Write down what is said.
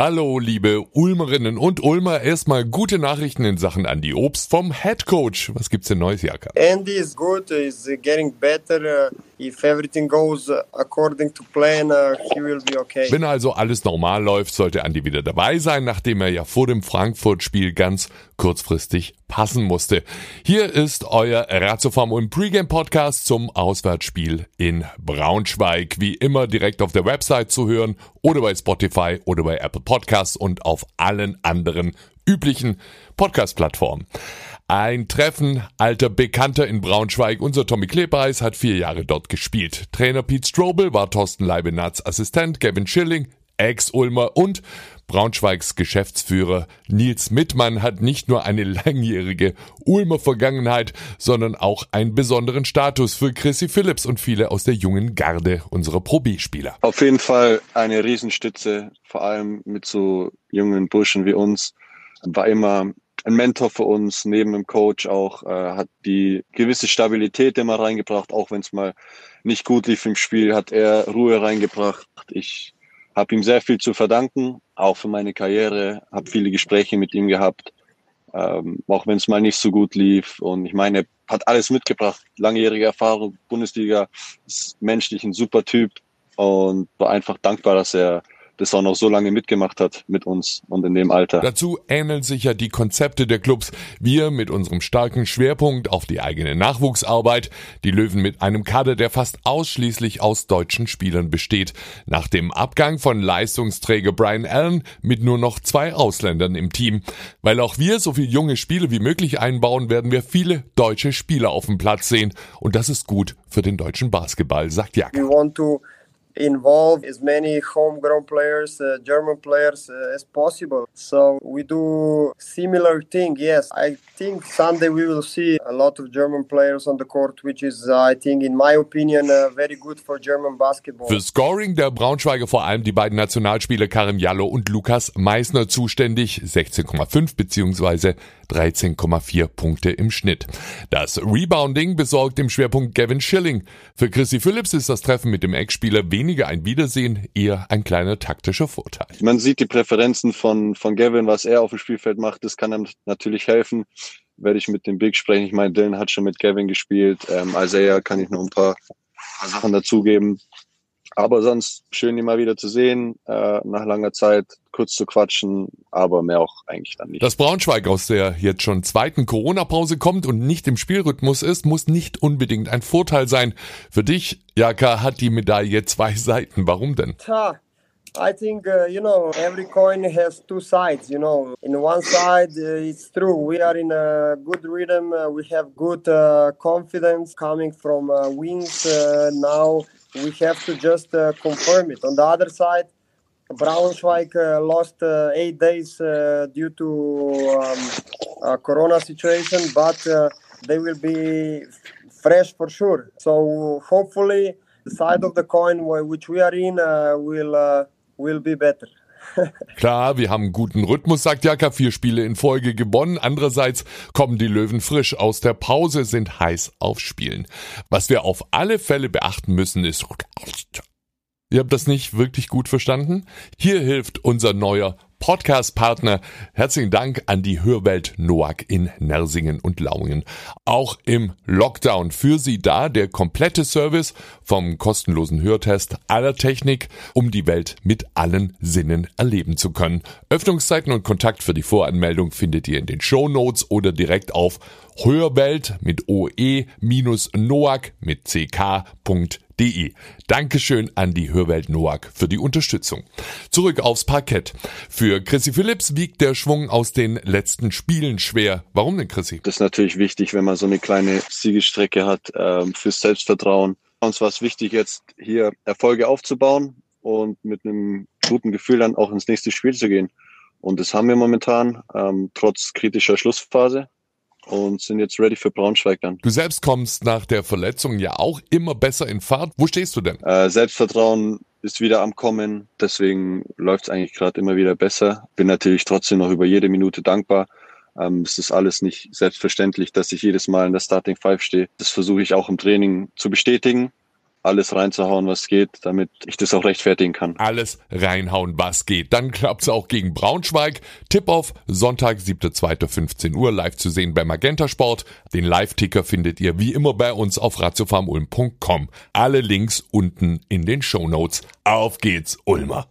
Hallo, liebe Ulmerinnen und Ulmer. Erstmal gute Nachrichten in Sachen Andy Obst vom Head Coach. Was gibt's denn Neues, Jaka? Andy is good. He's getting better. If everything goes according to plan, uh, he will be okay. Wenn also alles normal läuft, sollte Andy wieder dabei sein, nachdem er ja vor dem Frankfurt-Spiel ganz kurzfristig passen musste. Hier ist euer Ratiofarm und Pre-Game-Podcast zum Auswärtsspiel in Braunschweig. Wie immer direkt auf der Website zu hören oder bei Spotify oder bei Apple Podcasts und auf allen anderen üblichen Podcast-Plattformen. Ein Treffen alter Bekannter in Braunschweig. Unser Tommy Klebeis hat vier Jahre dort gespielt. Trainer Pete Strobel war Thorsten Leibenatz Assistent, Gavin Schilling Ex-Ulmer und Braunschweigs Geschäftsführer Nils Mittmann hat nicht nur eine langjährige Ulmer Vergangenheit, sondern auch einen besonderen Status für Chrissy Phillips und viele aus der jungen Garde unserer Pro B-Spieler. Auf jeden Fall eine Riesenstütze, vor allem mit so jungen Burschen wie uns. War immer ein Mentor für uns, neben dem Coach auch, äh, hat die gewisse Stabilität immer reingebracht, auch wenn es mal nicht gut lief im Spiel, hat er Ruhe reingebracht. Ich habe ihm sehr viel zu verdanken, auch für meine Karriere, habe viele Gespräche mit ihm gehabt, ähm, auch wenn es mal nicht so gut lief. Und ich meine, hat alles mitgebracht, langjährige Erfahrung, Bundesliga, ist menschlich ein super Typ und war einfach dankbar, dass er das auch noch so lange mitgemacht hat mit uns und in dem Alter. Dazu ähneln sich ja die Konzepte der Clubs. Wir mit unserem starken Schwerpunkt auf die eigene Nachwuchsarbeit, die Löwen mit einem Kader, der fast ausschließlich aus deutschen Spielern besteht. Nach dem Abgang von Leistungsträger Brian Allen mit nur noch zwei Ausländern im Team. Weil auch wir so viele junge Spieler wie möglich einbauen, werden wir viele deutsche Spieler auf dem Platz sehen. Und das ist gut für den deutschen Basketball, sagt Jack involve as many homegrown players, uh, German players uh, as possible. So we do similar thing. Yes, I think Sunday we will see a lot of German players on the court, which is, uh, I think, in my opinion, uh, very good for German basketball. Für Scoring der Braunschweiger vor allem die beiden Nationalspieler Karim Jallo und Lukas Meissner zuständig, 16,5 beziehungsweise 13,4 Punkte im Schnitt. Das Rebounding besorgt im Schwerpunkt Gavin Schilling. Für Chrissy Phillips ist das Treffen mit dem Ex-Spieler weniger ein Wiedersehen, eher ein kleiner taktischer Vorteil. Man sieht die Präferenzen von, von Gavin, was er auf dem Spielfeld macht. Das kann ihm natürlich helfen. Werde ich mit dem Big sprechen. Ich meine, Dylan hat schon mit Gavin gespielt. Ähm, Isaiah kann ich noch ein paar, paar Sachen dazugeben. Aber sonst schön, ihn mal wieder zu sehen, äh, nach langer Zeit kurz zu quatschen, aber mehr auch eigentlich dann nicht. Dass Braunschweig aus der jetzt schon zweiten Corona-Pause kommt und nicht im Spielrhythmus ist, muss nicht unbedingt ein Vorteil sein. Für dich, Jaka, hat die Medaille zwei Seiten. Warum denn? Tja. I think uh, you know every coin has two sides. You know, in one side uh, it's true we are in a good rhythm. Uh, we have good uh, confidence coming from uh, wins. Uh, now we have to just uh, confirm it. On the other side, Braunschweig uh, lost uh, eight days due to um, Corona situation, but they will be fresh for sure. So hopefully, the side of the coin which we are in will will be better. Klar, wir haben guten Rhythmus, sagt Jaka, vier Spiele in Folge gewonnen. Andererseits kommen die Löwen frisch aus der Pause, sind heiß auf Spielen. Was wir auf alle Fälle beachten müssen, ist... Ihr habt das nicht wirklich gut verstanden? Hier hilft unser neuer Podcast-Partner. Herzlichen Dank an die Hörwelt Noack in Nersingen und Lauingen. Auch im Lockdown für Sie da der komplette Service vom kostenlosen Hörtest aller Technik, um die Welt mit allen Sinnen erleben zu können. Öffnungszeiten und Kontakt für die Voranmeldung findet ihr in den Show Notes oder direkt auf Hörwelt mit oe-noack mit ck.de www.hörwelt.de. Dankeschön an die Hörwelt Noack für die Unterstützung. Zurück aufs Parkett. Für Chrissy Phillips wiegt der Schwung aus den letzten Spielen schwer. Warum denn, Chrissy? Das ist natürlich wichtig, wenn man so eine kleine Siegestrecke hat, ähm, fürs Selbstvertrauen. Uns war es wichtig, jetzt hier Erfolge aufzubauen und mit einem guten Gefühl dann auch ins nächste Spiel zu gehen. Und das haben wir momentan, ähm, trotz kritischer Schlussphase und sind jetzt ready für Braunschweig dann. Du selbst kommst nach der Verletzung ja auch immer besser in Fahrt. Wo stehst du denn? Äh, Selbstvertrauen ist wieder am Kommen, deswegen läuft es eigentlich gerade immer wieder besser. Bin natürlich trotzdem noch über jede Minute dankbar. Ähm, es ist alles nicht selbstverständlich, dass ich jedes Mal in der Starting Five stehe. Das versuche ich auch im Training zu bestätigen. Alles reinzuhauen, was geht, damit ich das auch rechtfertigen kann. Alles reinhauen, was geht. Dann klappt's auch gegen Braunschweig. Tipp auf Sonntag, 7.2.15 Uhr, live zu sehen bei Magenta Sport. Den Live-Ticker findet ihr wie immer bei uns auf ratiofarmulm.com. Alle Links unten in den Show Notes. Auf geht's, Ulmer!